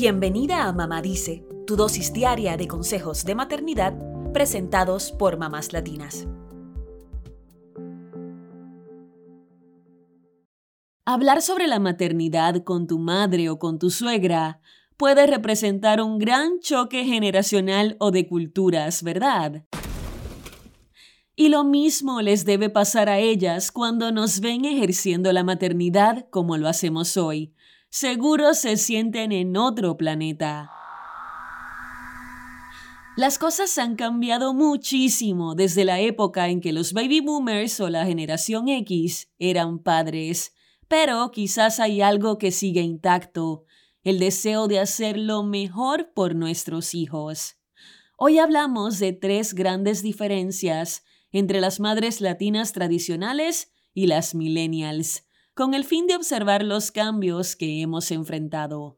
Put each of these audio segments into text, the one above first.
Bienvenida a Mamá Dice, tu dosis diaria de consejos de maternidad presentados por mamás latinas. Hablar sobre la maternidad con tu madre o con tu suegra puede representar un gran choque generacional o de culturas, ¿verdad? Y lo mismo les debe pasar a ellas cuando nos ven ejerciendo la maternidad como lo hacemos hoy. Seguro se sienten en otro planeta. Las cosas han cambiado muchísimo desde la época en que los baby boomers o la generación X eran padres, pero quizás hay algo que sigue intacto, el deseo de hacer lo mejor por nuestros hijos. Hoy hablamos de tres grandes diferencias entre las madres latinas tradicionales y las millennials, con el fin de observar los cambios que hemos enfrentado.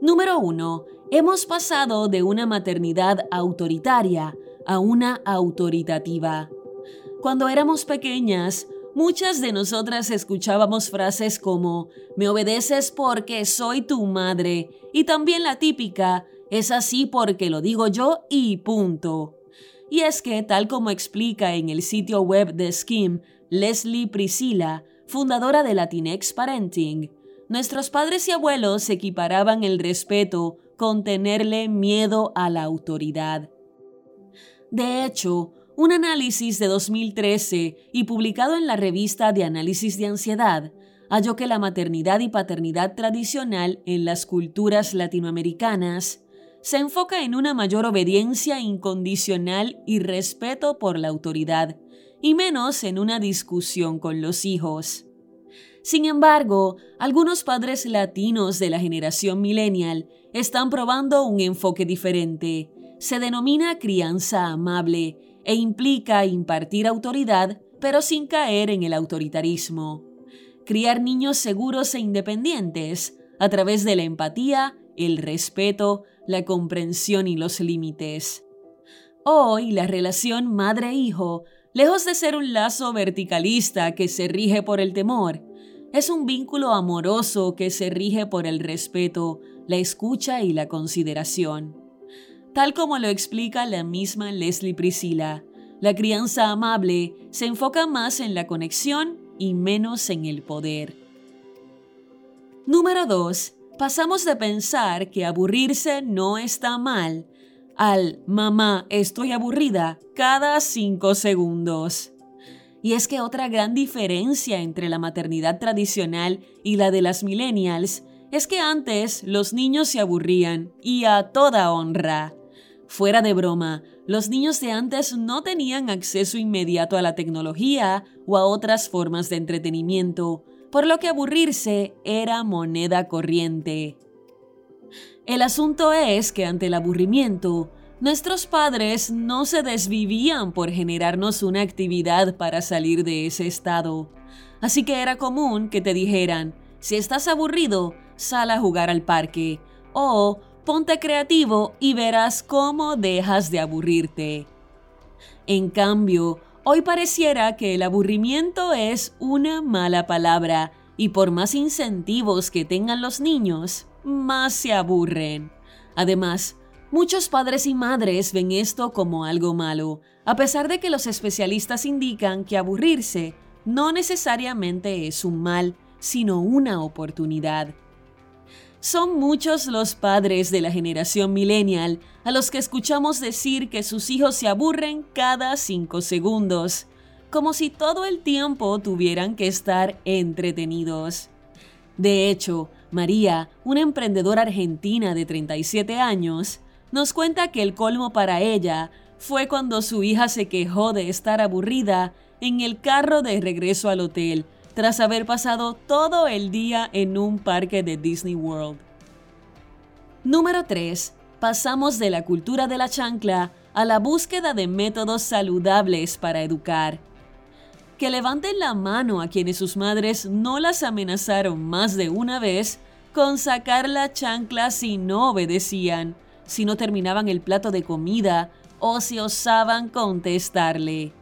Número 1. Hemos pasado de una maternidad autoritaria a una autoritativa. Cuando éramos pequeñas, muchas de nosotras escuchábamos frases como me obedeces porque soy tu madre y también la típica es así porque lo digo yo y punto. Y es que, tal como explica en el sitio web de Skim Leslie Priscilla, fundadora de Latinx Parenting, nuestros padres y abuelos equiparaban el respeto con tenerle miedo a la autoridad. De hecho, un análisis de 2013 y publicado en la revista de análisis de ansiedad halló que la maternidad y paternidad tradicional en las culturas latinoamericanas se enfoca en una mayor obediencia incondicional y respeto por la autoridad, y menos en una discusión con los hijos. Sin embargo, algunos padres latinos de la generación millennial están probando un enfoque diferente. Se denomina crianza amable e implica impartir autoridad, pero sin caer en el autoritarismo. Criar niños seguros e independientes a través de la empatía, el respeto, la comprensión y los límites. Hoy la relación madre-hijo, lejos de ser un lazo verticalista que se rige por el temor, es un vínculo amoroso que se rige por el respeto, la escucha y la consideración. Tal como lo explica la misma Leslie Priscilla, la crianza amable se enfoca más en la conexión y menos en el poder. Número 2 pasamos de pensar que aburrirse no está mal al mamá, estoy aburrida cada cinco segundos. Y es que otra gran diferencia entre la maternidad tradicional y la de las millennials es que antes los niños se aburrían y a toda honra. Fuera de broma, los niños de antes no tenían acceso inmediato a la tecnología o a otras formas de entretenimiento, por lo que aburrirse era moneda corriente. El asunto es que ante el aburrimiento, nuestros padres no se desvivían por generarnos una actividad para salir de ese estado. Así que era común que te dijeran, si estás aburrido, sal a jugar al parque o ponte creativo y verás cómo dejas de aburrirte. En cambio, Hoy pareciera que el aburrimiento es una mala palabra y por más incentivos que tengan los niños, más se aburren. Además, muchos padres y madres ven esto como algo malo, a pesar de que los especialistas indican que aburrirse no necesariamente es un mal, sino una oportunidad. Son muchos los padres de la generación millennial a los que escuchamos decir que sus hijos se aburren cada cinco segundos, como si todo el tiempo tuvieran que estar entretenidos. De hecho, María, una emprendedora argentina de 37 años, nos cuenta que el colmo para ella fue cuando su hija se quejó de estar aburrida en el carro de regreso al hotel tras haber pasado todo el día en un parque de Disney World. Número 3. Pasamos de la cultura de la chancla a la búsqueda de métodos saludables para educar. Que levanten la mano a quienes sus madres no las amenazaron más de una vez con sacar la chancla si no obedecían, si no terminaban el plato de comida o si osaban contestarle.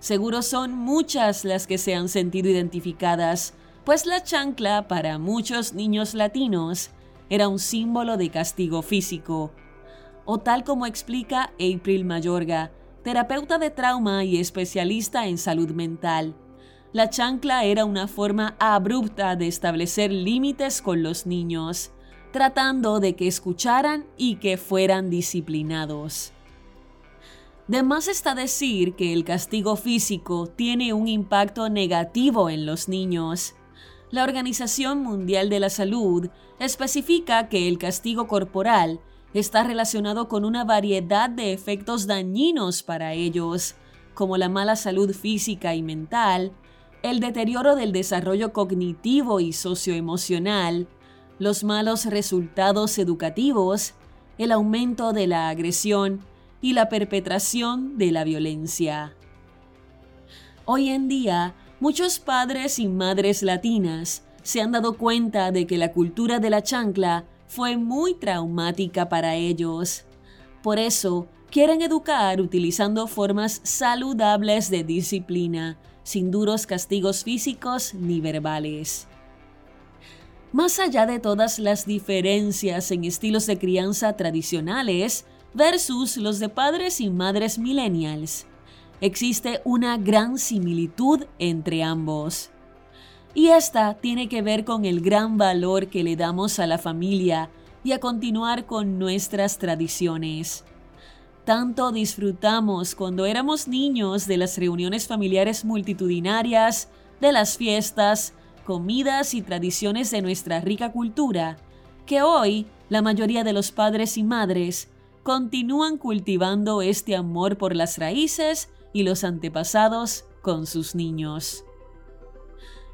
Seguro son muchas las que se han sentido identificadas, pues la chancla para muchos niños latinos era un símbolo de castigo físico, o tal como explica April Mayorga, terapeuta de trauma y especialista en salud mental. La chancla era una forma abrupta de establecer límites con los niños, tratando de que escucharan y que fueran disciplinados. De más está decir que el castigo físico tiene un impacto negativo en los niños. La Organización Mundial de la Salud especifica que el castigo corporal está relacionado con una variedad de efectos dañinos para ellos, como la mala salud física y mental, el deterioro del desarrollo cognitivo y socioemocional, los malos resultados educativos, el aumento de la agresión y la perpetración de la violencia. Hoy en día, muchos padres y madres latinas se han dado cuenta de que la cultura de la chancla fue muy traumática para ellos. Por eso, quieren educar utilizando formas saludables de disciplina, sin duros castigos físicos ni verbales. Más allá de todas las diferencias en estilos de crianza tradicionales versus los de padres y madres millennials, existe una gran similitud entre ambos. Y esta tiene que ver con el gran valor que le damos a la familia y a continuar con nuestras tradiciones. Tanto disfrutamos cuando éramos niños de las reuniones familiares multitudinarias, de las fiestas, comidas y tradiciones de nuestra rica cultura, que hoy la mayoría de los padres y madres continúan cultivando este amor por las raíces y los antepasados con sus niños.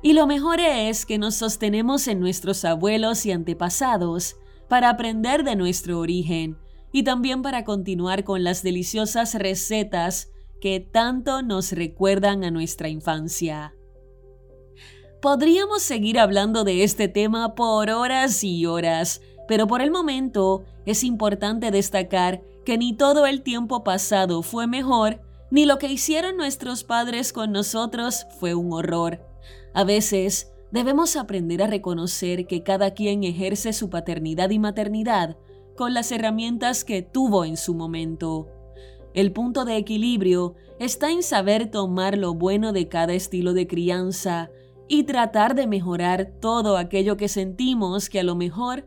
Y lo mejor es que nos sostenemos en nuestros abuelos y antepasados para aprender de nuestro origen y también para continuar con las deliciosas recetas que tanto nos recuerdan a nuestra infancia. Podríamos seguir hablando de este tema por horas y horas, pero por el momento es importante destacar que ni todo el tiempo pasado fue mejor, ni lo que hicieron nuestros padres con nosotros fue un horror. A veces debemos aprender a reconocer que cada quien ejerce su paternidad y maternidad con las herramientas que tuvo en su momento. El punto de equilibrio está en saber tomar lo bueno de cada estilo de crianza y tratar de mejorar todo aquello que sentimos que a lo mejor